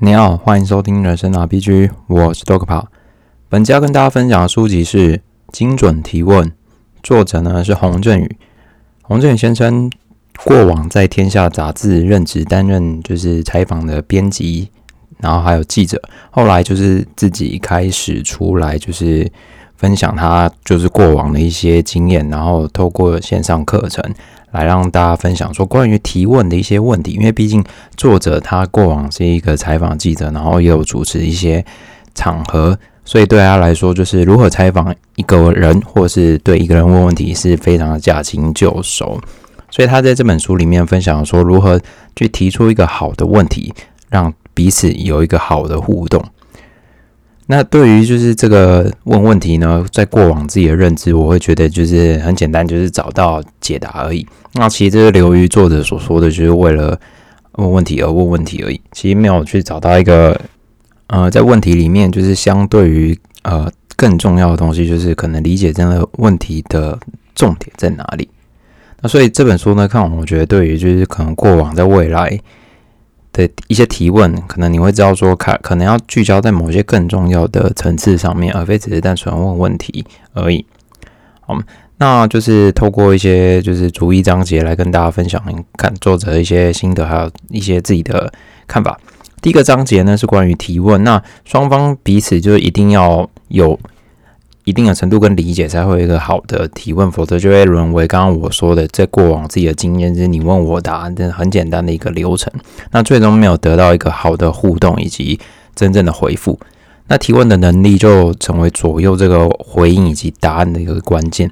你好，欢迎收听人生 RPG，我是 Dog 跑。本期要跟大家分享的书籍是《精准提问》，作者呢是洪振宇。洪振宇先生过往在天下杂志任职，担任就是采访的编辑，然后还有记者。后来就是自己开始出来，就是分享他就是过往的一些经验，然后透过线上课程。来让大家分享说关于提问的一些问题，因为毕竟作者他过往是一个采访记者，然后也有主持一些场合，所以对他来说，就是如何采访一个人，或是对一个人问问题，是非常的驾轻就熟。所以他在这本书里面分享说，如何去提出一个好的问题，让彼此有一个好的互动。那对于就是这个问问题呢，在过往自己的认知，我会觉得就是很简单，就是找到解答而已。那其实这是流于作者所说的，就是为了问问题而问问题而已。其实没有去找到一个呃，在问题里面，就是相对于呃更重要的东西，就是可能理解这样的问题的重点在哪里。那所以这本书呢，看我觉得对于就是可能过往在未来。的一些提问，可能你会知道说，可可能要聚焦在某些更重要的层次上面，而非只是单纯问问题而已。好，那就是透过一些就是逐一章节来跟大家分享，看作者一些心得，还有一些自己的看法。第一个章节呢是关于提问，那双方彼此就一定要有。一定的程度跟理解才会有一个好的提问，否则就会沦为刚刚我说的，在过往自己的经验，就是你问我答案，真的很简单的一个流程，那最终没有得到一个好的互动以及真正的回复，那提问的能力就成为左右这个回应以及答案的一个关键。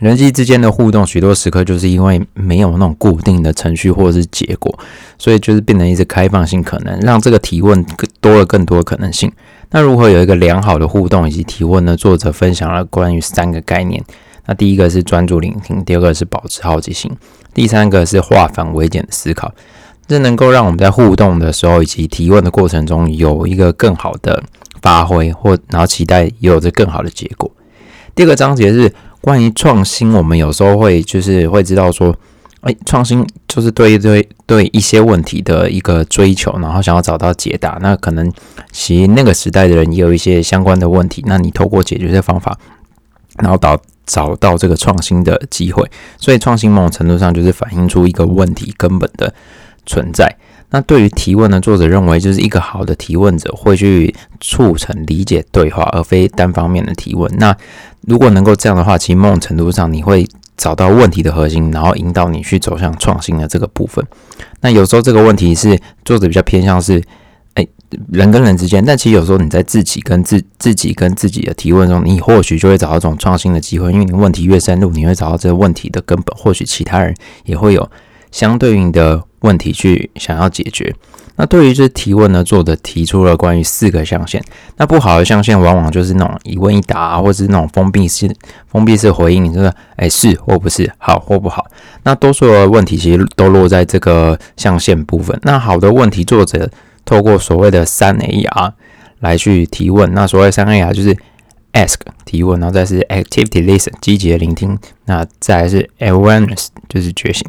人际之间的互动，许多时刻就是因为没有那种固定的程序或者是结果，所以就是变成一直开放性可能，让这个提问多了更多的可能性。那如何有一个良好的互动以及提问呢？作者分享了关于三个概念。那第一个是专注聆听，第二个是保持好奇心，第三个是化繁为简的思考。这能够让我们在互动的时候以及提问的过程中有一个更好的发挥，或然后期待有着更好的结果。第二个章节是关于创新，我们有时候会就是会知道说。哎，创新就是对对对一些问题的一个追求，然后想要找到解答。那可能其实那个时代的人也有一些相关的问题，那你透过解决的方法，然后找找到这个创新的机会。所以创新某种程度上就是反映出一个问题根本的存在。那对于提问呢，作者认为就是一个好的提问者会去促成理解对话，而非单方面的提问。那如果能够这样的话，其实某种程度上你会。找到问题的核心，然后引导你去走向创新的这个部分。那有时候这个问题是作者比较偏向是，哎，人跟人之间。但其实有时候你在自己跟自自己跟自己的提问中，你或许就会找到这种创新的机会。因为你问题越深入，你会找到这个问题的根本。或许其他人也会有相对应的问题去想要解决。那对于这提问呢，作者提出了关于四个象限。那不好的象限往往就是那种一问一答，或者是那种封闭式、封闭式回应，你说哎是或不是，好或不好。那多数的问题其实都落在这个象限部分。那好的问题，作者透过所谓的三 A R 来去提问。那所谓三 A R 就是 Ask 提问，然后再是 Activity Listen 积极的聆听，那再是 Awareness 就是觉醒，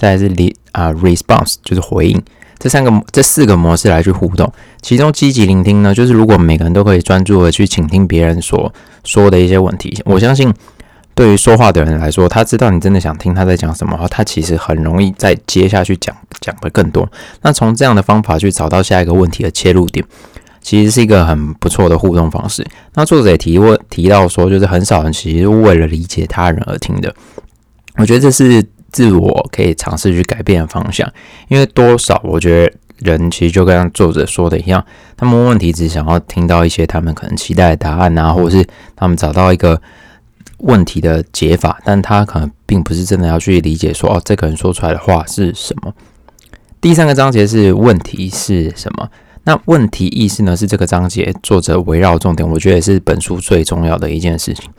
再来是 Re 啊 Response 就是回应。这三个、这四个模式来去互动，其中积极聆听呢，就是如果每个人都可以专注的去倾听别人所说的一些问题，我相信对于说话的人来说，他知道你真的想听他在讲什么，他其实很容易再接下去讲讲的更多。那从这样的方法去找到下一个问题的切入点，其实是一个很不错的互动方式。那作者也提问提到说，就是很少人其实为了理解他人而听的，我觉得这是。自我可以尝试去改变方向，因为多少我觉得人其实就跟作者说的一样，他们问问题只想要听到一些他们可能期待的答案啊，或者是他们找到一个问题的解法，但他可能并不是真的要去理解说哦，这个人说出来的话是什么。第三个章节是问题是什么？那问题意识呢？是这个章节作者围绕重点，我觉得是本书最重要的一件事情。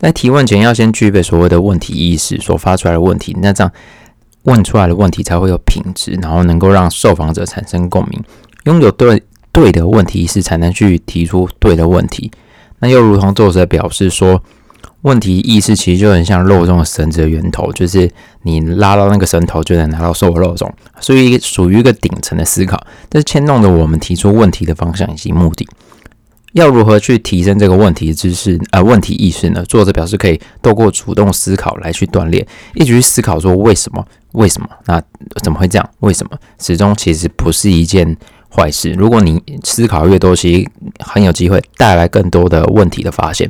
在提问前要先具备所谓的问题意识，所发出来的问题，那这样问出来的问题才会有品质，然后能够让受访者产生共鸣。拥有对对的问题意识，才能去提出对的问题。那又如同作者表示说，问题意识其实就很像肉中的绳子的源头，就是你拉到那个绳头就能拿到瘦肉种，所以属于一个顶层的思考，这是牵动着我们提出问题的方向以及目的。要如何去提升这个问题知识呃问题意识呢？作者表示可以透过主动思考来去锻炼，一直去思考说为什么为什么那怎么会这样？为什么始终其实不是一件坏事。如果你思考越多，其实很有机会带来更多的问题的发现。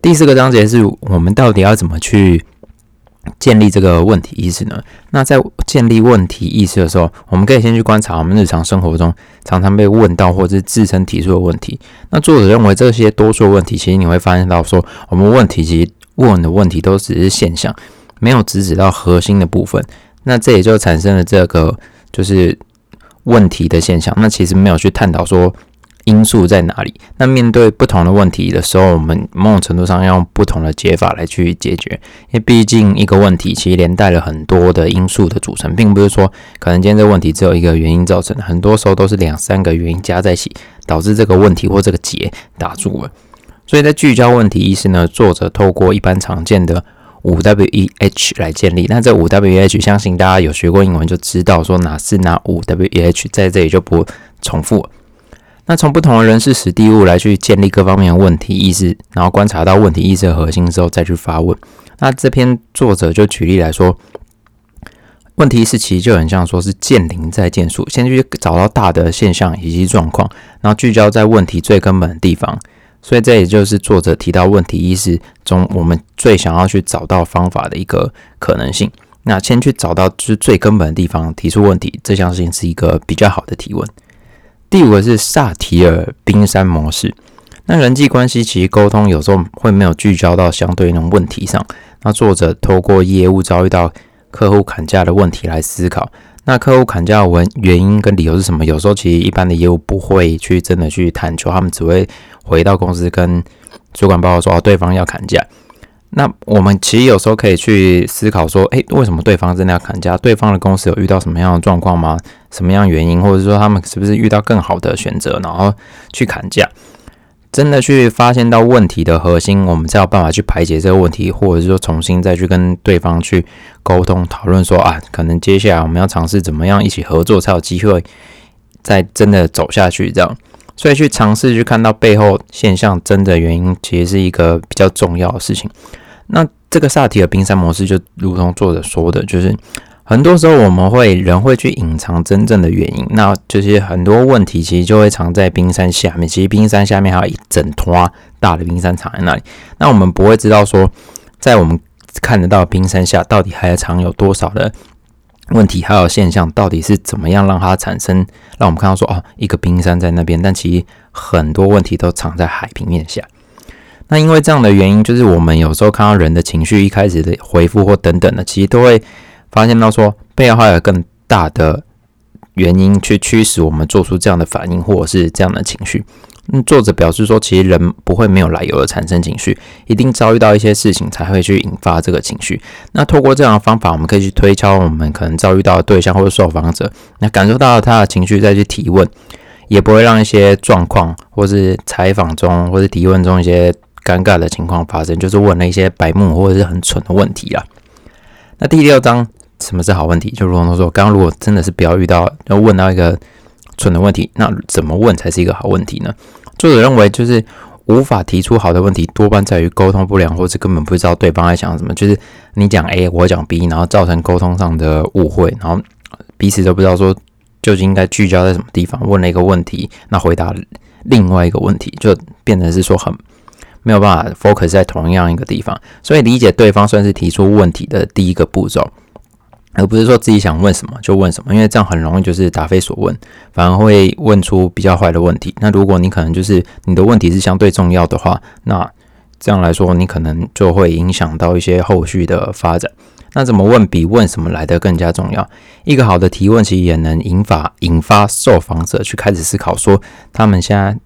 第四个章节是我们到底要怎么去建立这个问题意识呢？那在建立问题意识的时候，我们可以先去观察我们日常生活中常常被问到或者是自身提出的问题。那作者认为这些多数问题，其实你会发现到说，我们问题其实问的问题都只是现象，没有直指到核心的部分。那这也就产生了这个就是问题的现象。那其实没有去探讨说。因素在哪里？那面对不同的问题的时候，我们某种程度上要用不同的解法来去解决，因为毕竟一个问题其实连带了很多的因素的组成，并不是说可能今天这个问题只有一个原因造成的，很多时候都是两三个原因加在一起导致这个问题或这个结打住了。所以在聚焦问题意识呢，作者透过一般常见的五 W E H 来建立。那这五 W E H，相信大家有学过英文就知道说哪是哪五 W E H，在这里就不重复了。那从不同的人事、史地物来去建立各方面的问题意识，然后观察到问题意识的核心之后，再去发问。那这篇作者就举例来说，问题意识其实就很像说是见林在见树，先去找到大的现象以及状况，然后聚焦在问题最根本的地方。所以这也就是作者提到问题意识中我们最想要去找到方法的一个可能性。那先去找到就是最根本的地方提出问题，这项事情是一个比较好的提问。第五个是萨提尔冰山模式。那人际关系其实沟通有时候会没有聚焦到相对应的问题上。那作者透过业务遭遇到客户砍价的问题来思考。那客户砍价的原原因跟理由是什么？有时候其实一般的业务不会去真的去探求，他们只会回到公司跟主管报告说对方要砍价。那我们其实有时候可以去思考说，诶，为什么对方真的要砍价？对方的公司有遇到什么样的状况吗？什么样原因，或者说他们是不是遇到更好的选择，然后去砍价？真的去发现到问题的核心，我们才有办法去排解这个问题，或者是说重新再去跟对方去沟通讨论，说啊，可能接下来我们要尝试怎么样一起合作，才有机会再真的走下去。这样，所以去尝试去看到背后现象真的原因，其实是一个比较重要的事情。那这个萨提尔冰山模式，就如同作者说的，就是很多时候我们会人会去隐藏真正的原因，那就是很多问题其实就会藏在冰山下面。其实冰山下面还有一整坨大的冰山藏在那里，那我们不会知道说，在我们看得到冰山下到底还藏有多少的问题，还有现象到底是怎么样让它产生，让我们看到说哦，一个冰山在那边，但其实很多问题都藏在海平面下。那因为这样的原因，就是我们有时候看到人的情绪一开始的回复或等等的，其实都会发现到说背后还有更大的原因去驱使我们做出这样的反应或者是这样的情绪。嗯，作者表示说，其实人不会没有来由的产生情绪，一定遭遇到一些事情才会去引发这个情绪。那透过这样的方法，我们可以去推敲我们可能遭遇到的对象或者受访者，那感受到他的情绪再去提问，也不会让一些状况或是采访中或是提问中一些。尴尬的情况发生，就是问了一些白目或者是很蠢的问题啊。那第六章什么是好问题？就如同说，刚刚如果真的是不要遇到要问到一个蠢的问题，那怎么问才是一个好问题呢？作者认为，就是无法提出好的问题，多半在于沟通不良，或者根本不知道对方在想什么。就是你讲 A，我讲 B，然后造成沟通上的误会，然后彼此都不知道说究竟应该聚焦在什么地方。问了一个问题，那回答另外一个问题，就变成是说很。没有办法 focus 在同样一个地方，所以理解对方算是提出问题的第一个步骤，而不是说自己想问什么就问什么，因为这样很容易就是答非所问，反而会问出比较坏的问题。那如果你可能就是你的问题是相对重要的话，那这样来说你可能就会影响到一些后续的发展。那怎么问比问什么来的更加重要？一个好的提问其实也能引发引发受访者去开始思考，说他们现在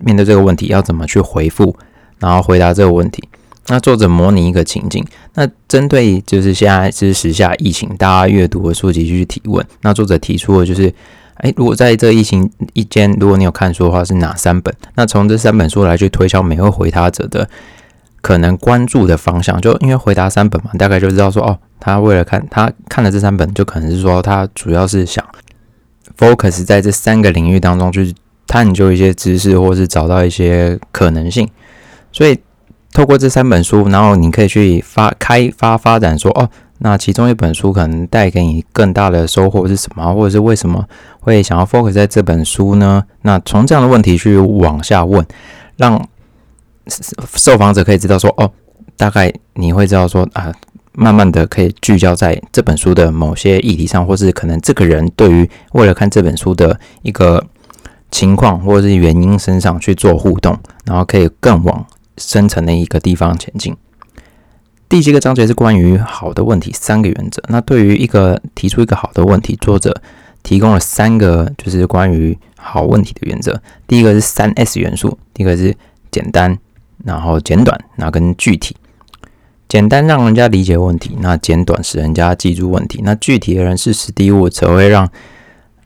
面对这个问题要怎么去回复。然后回答这个问题。那作者模拟一个情境，那针对就是现在是时下疫情，大家阅读的书籍去提问。那作者提出的就是，哎，如果在这疫情一间，如果你有看书的话，是哪三本？那从这三本书来去推敲每位回答者的可能关注的方向，就因为回答三本嘛，大概就知道说哦，他为了看他看了这三本，就可能是说他主要是想 focus 在这三个领域当中去探究一些知识，或是找到一些可能性。所以透过这三本书，然后你可以去发开发发展说哦，那其中一本书可能带给你更大的收获是什么，或者是为什么会想要 focus 在这本书呢？那从这样的问题去往下问，让。受访者可以知道说，哦，大概你会知道说，啊，慢慢的可以聚焦在这本书的某些议题上，或是可能这个人对于为了看这本书的一个情况或者是原因身上去做互动，然后可以更往深层的一个地方前进。第七个章节是关于好的问题三个原则。那对于一个提出一个好的问题，作者提供了三个就是关于好问题的原则。第一个是三 S 元素，第一个是简单。然后简短，那跟具体，简单让人家理解问题，那简短使人家记住问题，那具体的人事实地物则会让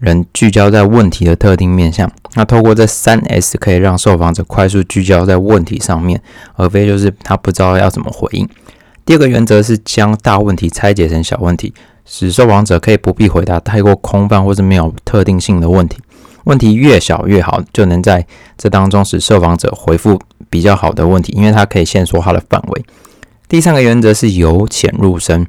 人聚焦在问题的特定面向。那透过这三 S，可以让受访者快速聚焦在问题上面，而非就是他不知道要怎么回应。第二个原则是将大问题拆解成小问题，使受访者可以不必回答太过空泛或是没有特定性的问题。问题越小越好，就能在这当中使受访者回复比较好的问题，因为它可以限缩它的范围。第三个原则是由浅入深，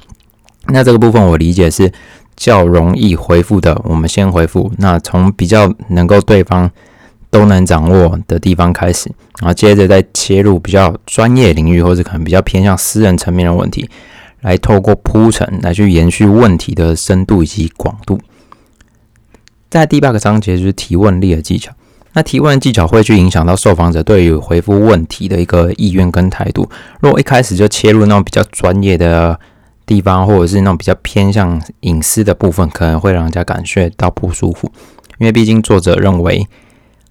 那这个部分我理解是较容易回复的，我们先回复。那从比较能够对方都能掌握的地方开始，然后接着再切入比较专业领域或者可能比较偏向私人层面的问题，来透过铺陈来去延续问题的深度以及广度。在第八个章节就是提问力的技巧。那提问技巧会去影响到受访者对于回复问题的一个意愿跟态度。如果一开始就切入那种比较专业的地方，或者是那种比较偏向隐私的部分，可能会让人家感觉到不舒服。因为毕竟作者认为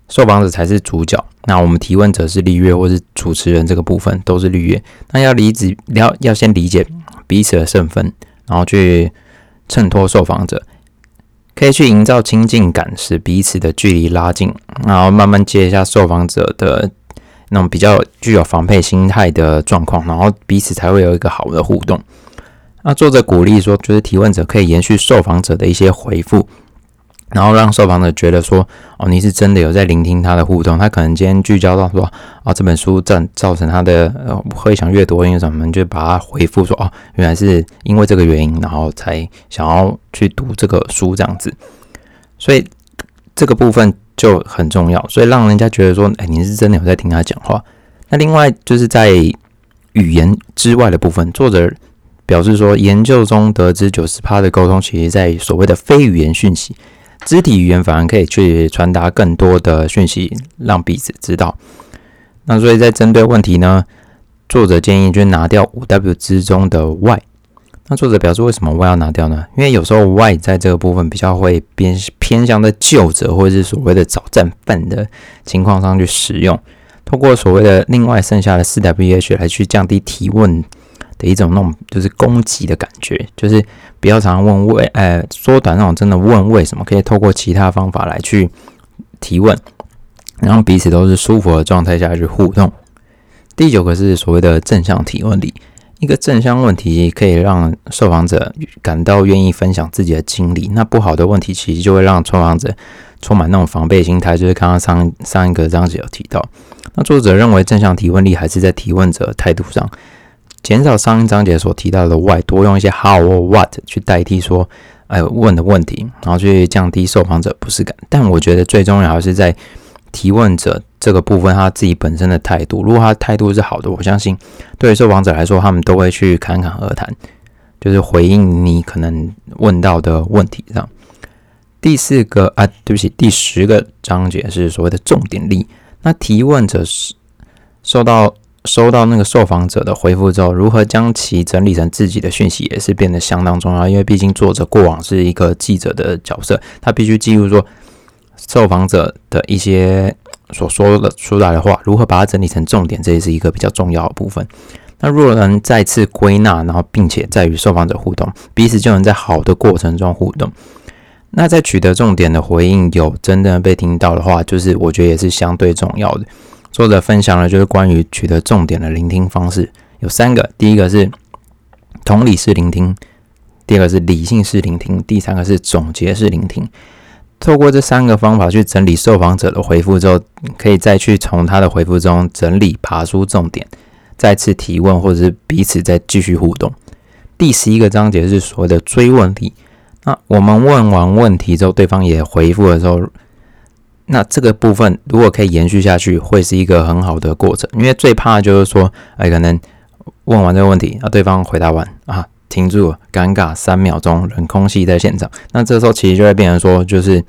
受访者才是主角，那我们提问者是绿月，或是主持人这个部分都是绿月。那要理解，要要先理解彼此的身份，然后去衬托受访者。可以去营造亲近感，使彼此的距离拉近，然后慢慢接一下受访者的那种比较具有防备心态的状况，然后彼此才会有一个好的互动。那作者鼓励说，就是提问者可以延续受访者的一些回复。然后让受访者觉得说，哦，你是真的有在聆听他的互动。他可能今天聚焦到说，啊，这本书造造成他的呃会想阅读，因为什么？就把他回复说，哦，原来是因为这个原因，然后才想要去读这个书这样子。所以这个部分就很重要，所以让人家觉得说，哎，你是真的有在听他讲话。那另外就是在语言之外的部分，作者表示说，研究中得知九十趴的沟通，其实在所谓的非语言讯息。肢体语言反而可以去传达更多的讯息，让彼此知道。那所以在针对问题呢，作者建议就拿掉五 W 之中的 Y。那作者表示为什么 Y 要拿掉呢？因为有时候 Y 在这个部分比较会偏偏向的就者或者是所谓的找战犯的情况上去使用，通过所谓的另外剩下的四 W H 来去降低提问。的一种那种就是攻击的感觉，就是不要常常问为，呃，缩短那种真的问为什么，可以透过其他方法来去提问，然后彼此都是舒服的状态下去互动。第九个是所谓的正向提问力，一个正向问题可以让受访者感到愿意分享自己的经历，那不好的问题其实就会让受访者充满那种防备心态，就是刚刚上上一个章节有提到，那作者认为正向提问力还是在提问者态度上。减少上一章节所提到的 why，多用一些 how 或 what 去代替说，哎问的问题，然后去降低受访者不适感。但我觉得最重要还是在提问者这个部分，他自己本身的态度。如果他态度是好的，我相信对于受访者来说，他们都会去侃侃而谈，就是回应你可能问到的问题上。第四个啊，对不起，第十个章节是所谓的重点力。那提问者是受到。收到那个受访者的回复之后，如何将其整理成自己的讯息，也是变得相当重要。因为毕竟作者过往是一个记者的角色，他必须记录说受访者的一些所说的出来的话，如何把它整理成重点，这也是一个比较重要的部分。那若能再次归纳，然后并且在与受访者互动，彼此就能在好的过程中互动。那在取得重点的回应有真的被听到的话，就是我觉得也是相对重要的。作者分享了就是关于取得重点的聆听方式有三个，第一个是同理式聆听，第二个是理性式聆听，第三个是总结式聆听。透过这三个方法去整理受访者的回复之后，可以再去从他的回复中整理爬出重点，再次提问或者是彼此再继续互动。第十一个章节是所谓的追问题。那我们问完问题之后，对方也回复的时候，那这个部分如果可以延续下去，会是一个很好的过程。因为最怕就是说，哎，可能问完这个问题，那对方回答完啊，停住，尴尬三秒钟，冷空气在现场。那这时候其实就会变成说，就是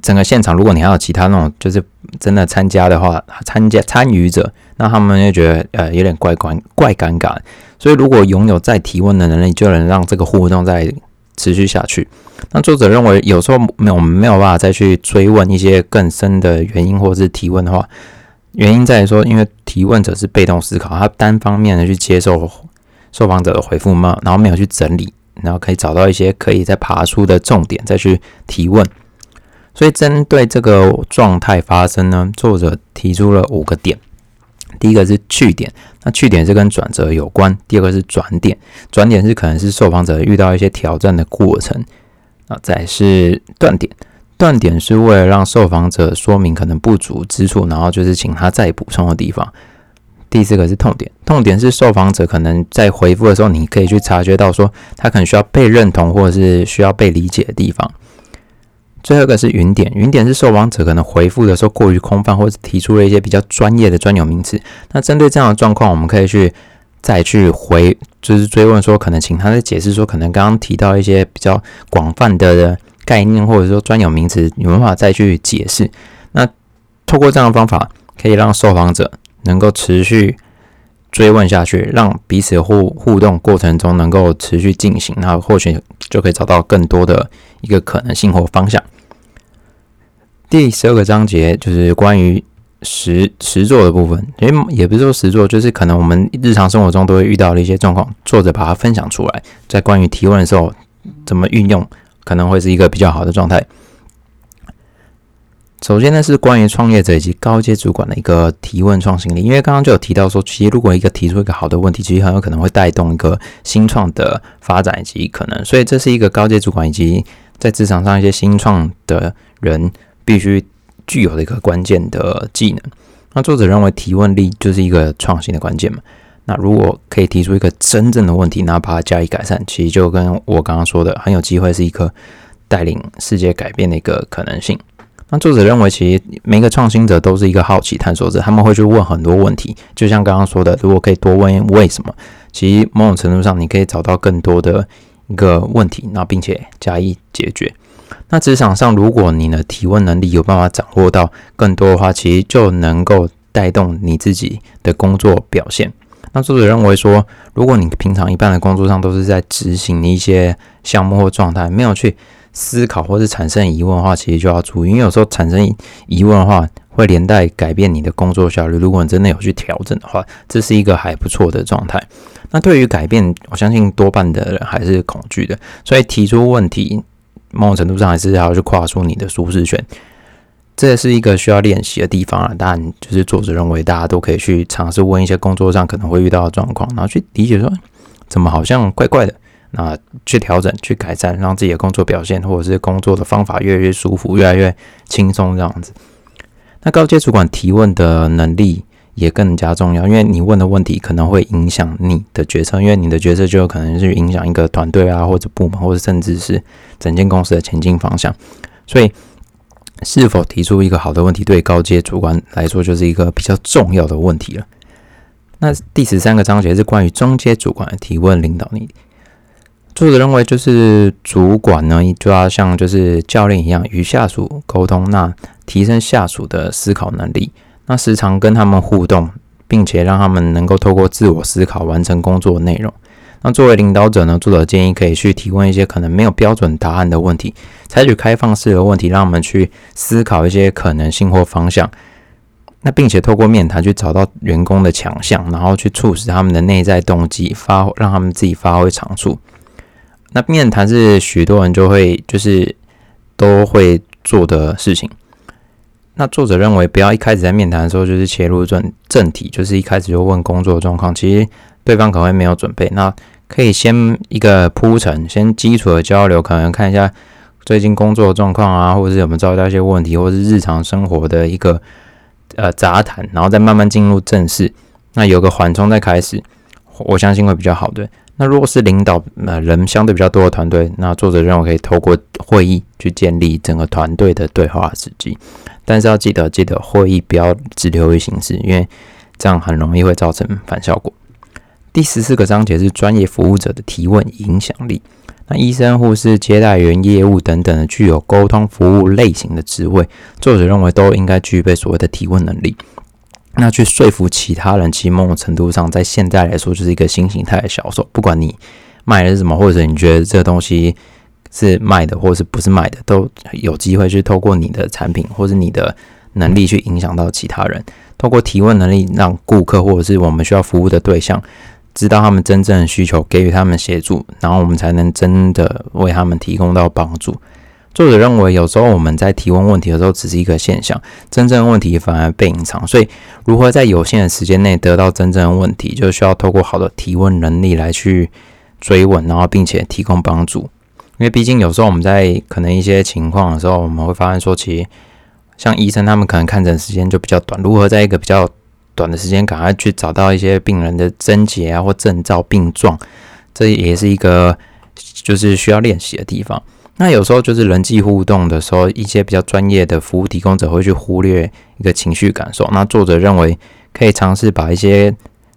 整个现场，如果你还有其他那种就是真的参加的话，参加参与者，那他们就觉得呃有点怪怪怪尴尬。所以如果拥有再提问的能力，就能让这个互动在。持续下去。那作者认为，有时候没我们没有办法再去追问一些更深的原因，或者是提问的话，原因在于说，因为提问者是被动思考，他单方面的去接受受访者的回复嘛，然后没有去整理，然后可以找到一些可以再爬出的重点，再去提问。所以针对这个状态发生呢，作者提出了五个点。第一个是去点，那去点是跟转折有关。第二个是转点，转点是可能是受访者遇到一些挑战的过程。啊，再是断点，断点是为了让受访者说明可能不足之处，然后就是请他再补充的地方。第四个是痛点，痛点是受访者可能在回复的时候，你可以去察觉到说他可能需要被认同或者是需要被理解的地方。最后一个是云点，云点是受访者可能回复的时候过于空泛，或者提出了一些比较专业的专有名词。那针对这样的状况，我们可以去再去回，就是追问说，可能请他再解释说，可能刚刚提到一些比较广泛的概念，或者说专有名词，有办法再去解释。那透过这样的方法，可以让受访者能够持续追问下去，让彼此互互动过程中能够持续进行，那或许就可以找到更多的一个可能性或方向。第十二个章节就是关于实实作的部分，因为也不是说实作，就是可能我们日常生活中都会遇到的一些状况，作者把它分享出来，在关于提问的时候怎么运用，可能会是一个比较好的状态。首先呢，是关于创业者以及高阶主管的一个提问创新力，因为刚刚就有提到说，其实如果一个提出一个好的问题，其实很有可能会带动一个新创的发展以及可能，所以这是一个高阶主管以及在职场上一些新创的人。必须具有的一个关键的技能。那作者认为提问力就是一个创新的关键嘛？那如果可以提出一个真正的问题，那把它加以改善，其实就跟我刚刚说的，很有机会是一个带领世界改变的一个可能性。那作者认为，其实每个创新者都是一个好奇探索者，他们会去问很多问题。就像刚刚说的，如果可以多问为什么，其实某种程度上你可以找到更多的一个问题，那并且加以解决。那职场上，如果你的提问能力有办法掌握到更多的话，其实就能够带动你自己的工作表现。那作者认为说，如果你平常一般的工作上都是在执行一些项目或状态，没有去思考或是产生疑问的话，其实就要注意，因为有时候产生疑问的话，会连带改变你的工作效率。如果你真的有去调整的话，这是一个还不错的状态。那对于改变，我相信多半的人还是恐惧的，所以提出问题。某种程度上还是要去跨出你的舒适圈，这是一个需要练习的地方啊。当然，就是作者认为大家都可以去尝试问一些工作上可能会遇到的状况，然后去理解说怎么好像怪怪的，那去调整、去改善，让自己的工作表现或者是工作的方法越来越舒服、越来越轻松这样子。那高阶主管提问的能力。也更加重要，因为你问的问题可能会影响你的决策，因为你的决策就有可能是影响一个团队啊，或者部门，或者甚至是整间公司的前进方向。所以，是否提出一个好的问题，对高阶主管来说就是一个比较重要的问题了。那第十三个章节是关于中阶主管的提问领导力。作者认为，就是主管呢，就要像就是教练一样，与下属沟通，那提升下属的思考能力。那时常跟他们互动，并且让他们能够透过自我思考完成工作内容。那作为领导者呢，作者建议可以去提问一些可能没有标准答案的问题，采取开放式的问题，让我们去思考一些可能性或方向。那并且透过面谈去找到员工的强项，然后去促使他们的内在动机发，让他们自己发挥长处。那面谈是许多人就会就是都会做的事情。那作者认为，不要一开始在面谈的时候就是切入正正题，就是一开始就问工作状况，其实对方可能会没有准备。那可以先一个铺陈，先基础的交流，可能看一下最近工作状况啊，或者是有没有遭遇到一些问题，或者是日常生活的一个呃杂谈，然后再慢慢进入正式。那有个缓冲再开始，我相信会比较好的。那如果是领导呃人相对比较多的团队，那作者认为可以透过会议去建立整个团队的对话时机，但是要记得记得会议不要只流于形式，因为这样很容易会造成反效果。第十四个章节是专业服务者的提问影响力。那医生、护士、接待员、业务等等的具有沟通服务类型的职位，作者认为都应该具备所谓的提问能力。那去说服其他人，其某种程度上，在现在来说，就是一个新形态的销售。不管你卖的是什么，或者你觉得这东西是卖的，或者是不是卖的，都有机会去透过你的产品或者你的能力去影响到其他人。透过提问能力，让顾客或者是我们需要服务的对象知道他们真正的需求，给予他们协助，然后我们才能真的为他们提供到帮助。作者认为，有时候我们在提问问题的时候，只是一个现象，真正的问题反而被隐藏。所以，如何在有限的时间内得到真正的问题，就需要透过好的提问能力来去追问，然后并且提供帮助。因为毕竟有时候我们在可能一些情况的时候，我们会发现说，其实像医生他们可能看诊时间就比较短，如何在一个比较短的时间赶快去找到一些病人的症结啊或症兆病状，这也是一个就是需要练习的地方。那有时候就是人际互动的时候，一些比较专业的服务提供者会去忽略一个情绪感受。那作者认为可以尝试把一些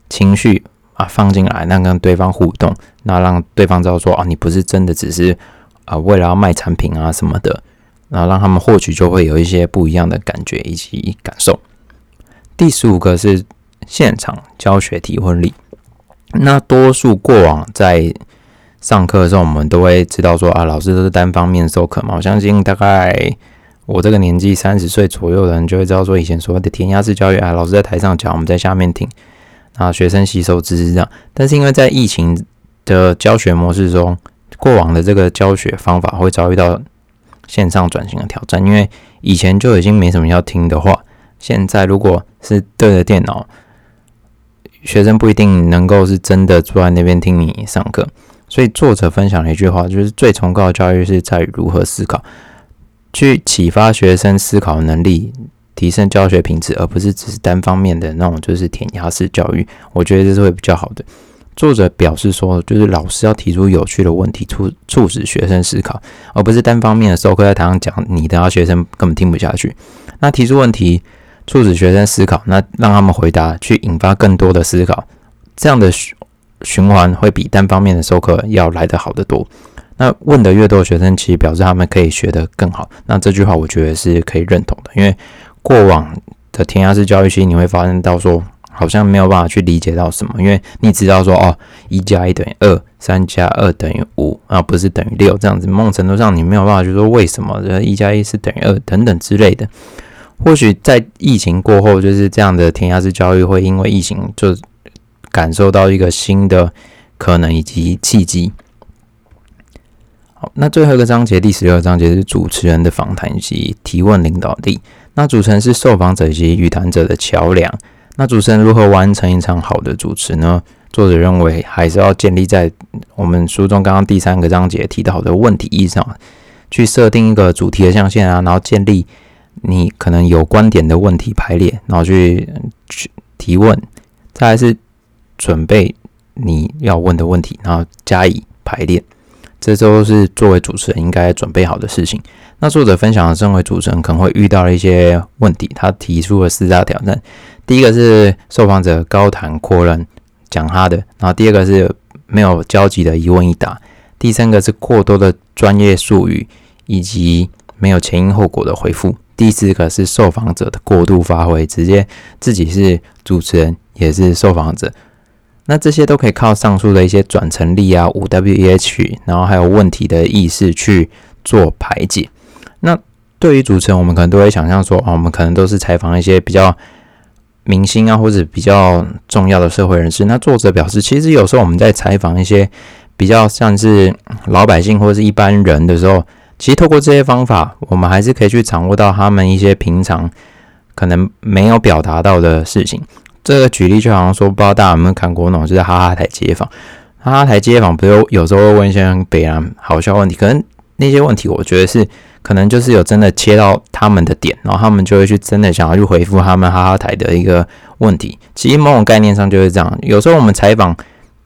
情绪啊放进来，那跟对方互动，那让对方知道说啊，你不是真的只是啊为了要卖产品啊什么的，然后让他们获取就会有一些不一样的感觉以及感受。第十五个是现场教学提问力。那多数过往在上课的时候，我们都会知道说啊，老师都是单方面授课嘛。我相信大概我这个年纪三十岁左右的人就会知道说，以前所谓的填鸭式教育啊，老师在台上讲，我们在下面听，啊，学生吸收知识这样。但是因为在疫情的教学模式中，过往的这个教学方法会遭遇到线上转型的挑战。因为以前就已经没什么要听的话，现在如果是对着电脑，学生不一定能够是真的坐在那边听你上课。所以作者分享了一句话，就是最崇高的教育是在于如何思考，去启发学生思考能力，提升教学品质，而不是只是单方面的那种就是填鸭式教育。我觉得这是会比较好的。作者表示说，就是老师要提出有趣的问题，促促使学生思考，而不是单方面的授课在台上讲，你等下学生根本听不下去。那提出问题，促使学生思考，那让他们回答，去引发更多的思考，这样的。循循环会比单方面的授课要来得好得多。那问的越多，学生其实表示他们可以学得更好。那这句话我觉得是可以认同的，因为过往的填鸭式教育期，你会发现到说好像没有办法去理解到什么，因为你知道说哦，一加一等于二，三加二等于五啊，不是等于六这样子。某种程度上，你没有办法去说为什么一加一是等于二等等之类的。或许在疫情过后，就是这样的填鸭式教育会因为疫情就。感受到一个新的可能以及契机。好，那最后一个章节，第十六章节是主持人的访谈及提问领导力。那主持人是受访者以及与谈者的桥梁。那主持人如何完成一场好的主持呢？作者认为还是要建立在我们书中刚刚第三个章节提到的问题意义上，去设定一个主题的象限啊，然后建立你可能有观点的问题排列，然后去去提问。再来是。准备你要问的问题，然后加以排练，这都是作为主持人应该准备好的事情。那作者分享的，身为主持人可能会遇到了一些问题，他提出了四大挑战。第一个是受访者高谈阔论讲他的，然后第二个是没有交集的一问一答，第三个是过多的专业术语以及没有前因后果的回复，第四个是受访者的过度发挥，直接自己是主持人也是受访者。那这些都可以靠上述的一些转成力啊，五 W E H，然后还有问题的意识去做排解。那对于主持人，我们可能都会想象说，啊，我们可能都是采访一些比较明星啊，或者比较重要的社会人士。那作者表示，其实有时候我们在采访一些比较像是老百姓或者是一般人的时候，其实透过这些方法，我们还是可以去掌握到他们一些平常可能没有表达到的事情。这个举例就好像说，不知道大家有没有看过那种，就是哈哈台街访。哈哈台街访不是有时候会问一些北南好笑问题，可能那些问题我觉得是可能就是有真的切到他们的点，然后他们就会去真的想要去回复他们哈哈台的一个问题。其实某种概念上就是这样。有时候我们采访。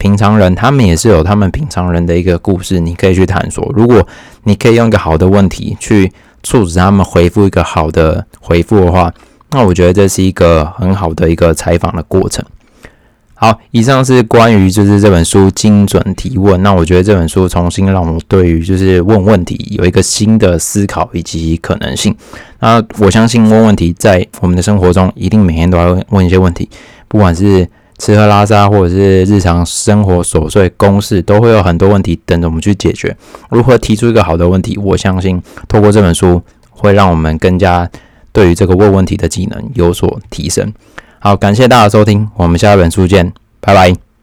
平常人，他们也是有他们平常人的一个故事，你可以去探索。如果你可以用一个好的问题去促使他们回复一个好的回复的话，那我觉得这是一个很好的一个采访的过程。好，以上是关于就是这本书精准提问。那我觉得这本书重新让我对于就是问问题有一个新的思考以及可能性。那我相信问问题在我们的生活中一定每天都要问一些问题，不管是。吃喝拉撒，或者是日常生活琐碎公事，都会有很多问题等着我们去解决。如何提出一个好的问题？我相信透过这本书，会让我们更加对于这个问问题的技能有所提升。好，感谢大家收听，我们下一本书见，拜拜。